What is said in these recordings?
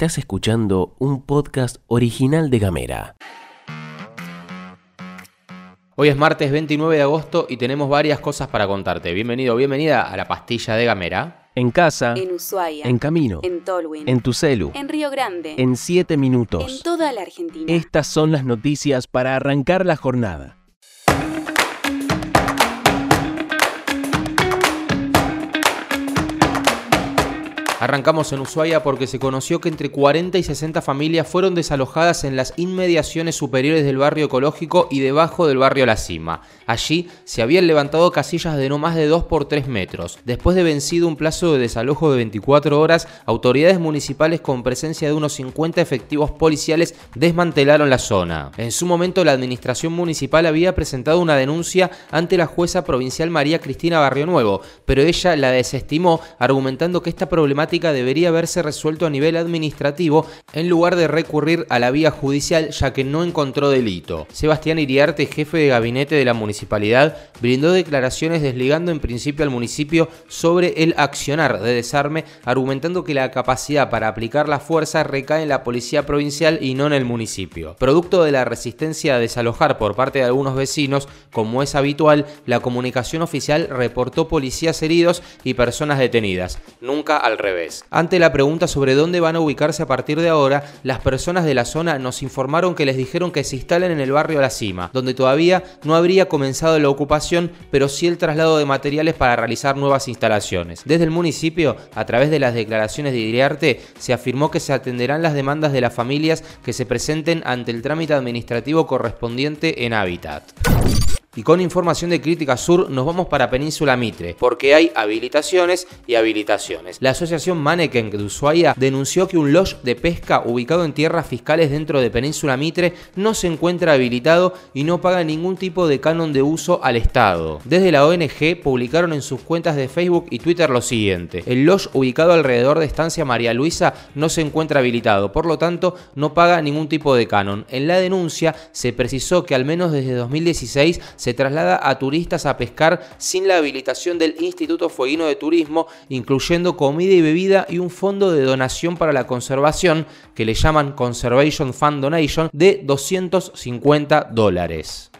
Estás escuchando un podcast original de Gamera. Hoy es martes 29 de agosto y tenemos varias cosas para contarte. Bienvenido, bienvenida a la pastilla de Gamera. En casa, En Ushuaia. en camino, En Tolwyn. en tu celu, En Río Grande. en 7 En minutos. toda la Argentina. Estas son las noticias para arrancar la jornada. Arrancamos en Ushuaia porque se conoció que entre 40 y 60 familias fueron desalojadas en las inmediaciones superiores del barrio ecológico y debajo del barrio La Cima. Allí se habían levantado casillas de no más de 2 por 3 metros. Después de vencido un plazo de desalojo de 24 horas, autoridades municipales con presencia de unos 50 efectivos policiales desmantelaron la zona. En su momento la administración municipal había presentado una denuncia ante la jueza provincial María Cristina Barrio Nuevo, pero ella la desestimó argumentando que esta problemática debería haberse resuelto a nivel administrativo en lugar de recurrir a la vía judicial ya que no encontró delito. Sebastián Iriarte, jefe de gabinete de la municipalidad, brindó declaraciones desligando en principio al municipio sobre el accionar de desarme, argumentando que la capacidad para aplicar la fuerza recae en la policía provincial y no en el municipio. Producto de la resistencia a desalojar por parte de algunos vecinos, como es habitual, la comunicación oficial reportó policías heridos y personas detenidas, nunca al revés. Ante la pregunta sobre dónde van a ubicarse a partir de ahora, las personas de la zona nos informaron que les dijeron que se instalen en el barrio La Cima, donde todavía no habría comenzado la ocupación, pero sí el traslado de materiales para realizar nuevas instalaciones. Desde el municipio, a través de las declaraciones de Iriarte, se afirmó que se atenderán las demandas de las familias que se presenten ante el trámite administrativo correspondiente en Hábitat. Y con información de Crítica Sur nos vamos para Península Mitre, porque hay habilitaciones y habilitaciones. La asociación Maneken de Ushuaia denunció que un lodge de pesca ubicado en tierras fiscales dentro de Península Mitre no se encuentra habilitado y no paga ningún tipo de canon de uso al Estado. Desde la ONG publicaron en sus cuentas de Facebook y Twitter lo siguiente. El lodge ubicado alrededor de Estancia María Luisa no se encuentra habilitado, por lo tanto no paga ningún tipo de canon. En la denuncia se precisó que al menos desde 2016 se traslada a turistas a pescar sin la habilitación del Instituto Fueguino de Turismo, incluyendo comida y bebida y un fondo de donación para la conservación, que le llaman Conservation Fund Donation, de 250 dólares.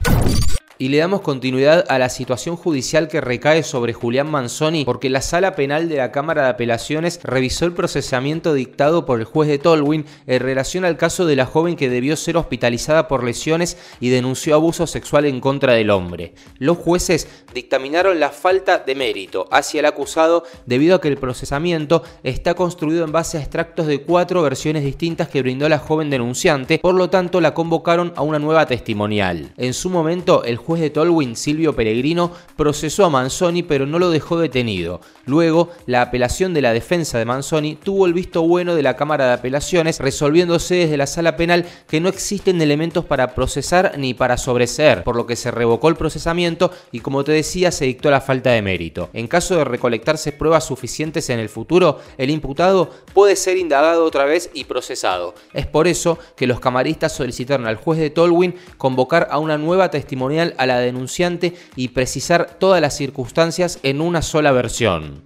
Y le damos continuidad a la situación judicial que recae sobre Julián Manzoni porque la sala penal de la Cámara de Apelaciones revisó el procesamiento dictado por el juez de Tolwyn en relación al caso de la joven que debió ser hospitalizada por lesiones y denunció abuso sexual en contra del hombre. Los jueces dictaminaron la falta de mérito hacia el acusado debido a que el procesamiento está construido en base a extractos de cuatro versiones distintas que brindó la joven denunciante, por lo tanto la convocaron a una nueva testimonial. En su momento, el juez de Tolwyn, Silvio Peregrino, procesó a Manzoni pero no lo dejó detenido. Luego, la apelación de la defensa de Manzoni tuvo el visto bueno de la Cámara de Apelaciones, resolviéndose desde la sala penal que no existen elementos para procesar ni para sobreseer, por lo que se revocó el procesamiento y como te decía, se dictó la falta de mérito. En caso de recolectarse pruebas suficientes en el futuro, el imputado puede ser indagado otra vez y procesado. Es por eso que los camaristas solicitaron al juez de Tolwyn convocar a una nueva testimonial a la denunciante y precisar todas las circunstancias en una sola versión.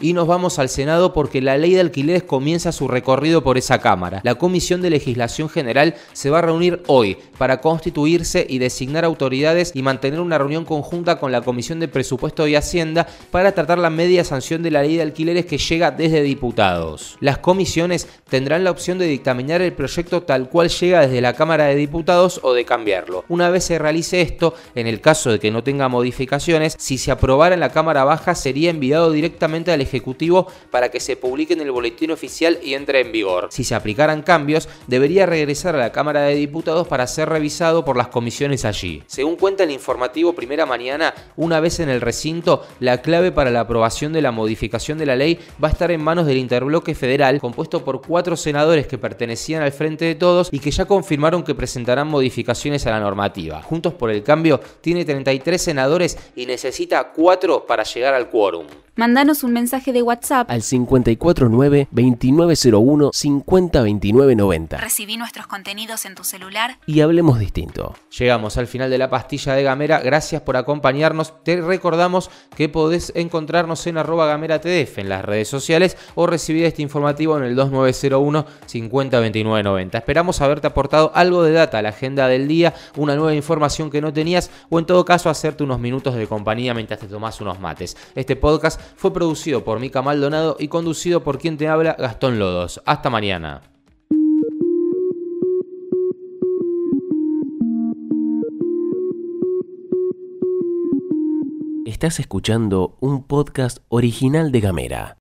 Y nos vamos al Senado porque la ley de alquileres comienza su recorrido por esa Cámara. La Comisión de Legislación General se va a reunir hoy para constituirse y designar autoridades y mantener una reunión conjunta con la Comisión de Presupuesto y Hacienda para tratar la media sanción de la ley de alquileres que llega desde diputados. Las comisiones tendrán la opción de dictaminar el proyecto tal cual llega desde la Cámara de Diputados o de cambiarlo. Una vez se realice esto, en el caso de que no tenga modificaciones, si se aprobara en la Cámara Baja sería enviado directamente al Ejecutivo para que se publique en el boletín oficial y entre en vigor. Si se aplicaran cambios, debería regresar a la Cámara de Diputados para ser revisado por las comisiones allí. Según cuenta el informativo Primera Mañana, una vez en el recinto, la clave para la aprobación de la modificación de la ley va a estar en manos del interbloque federal, compuesto por cuatro senadores que pertenecían al Frente de Todos y que ya confirmaron que presentarán modificaciones a la normativa. Juntos por el Cambio tiene 33 senadores y necesita 4 para llegar al quórum. Mandanos un mensaje mensaje de WhatsApp al 549-2901-502990 Recibí nuestros contenidos en tu celular y hablemos distinto. Llegamos al final de la pastilla de Gamera, gracias por acompañarnos. Te recordamos que podés encontrarnos en arroba Gamera TDF en las redes sociales o recibir este informativo en el 2901 502990. Esperamos haberte aportado algo de data a la agenda del día, una nueva información que no tenías o en todo caso hacerte unos minutos de compañía mientras te tomás unos mates. Este podcast fue producido por Mica Maldonado y conducido por quien te habla Gastón Lodos. Hasta mañana. Estás escuchando un podcast original de Gamera.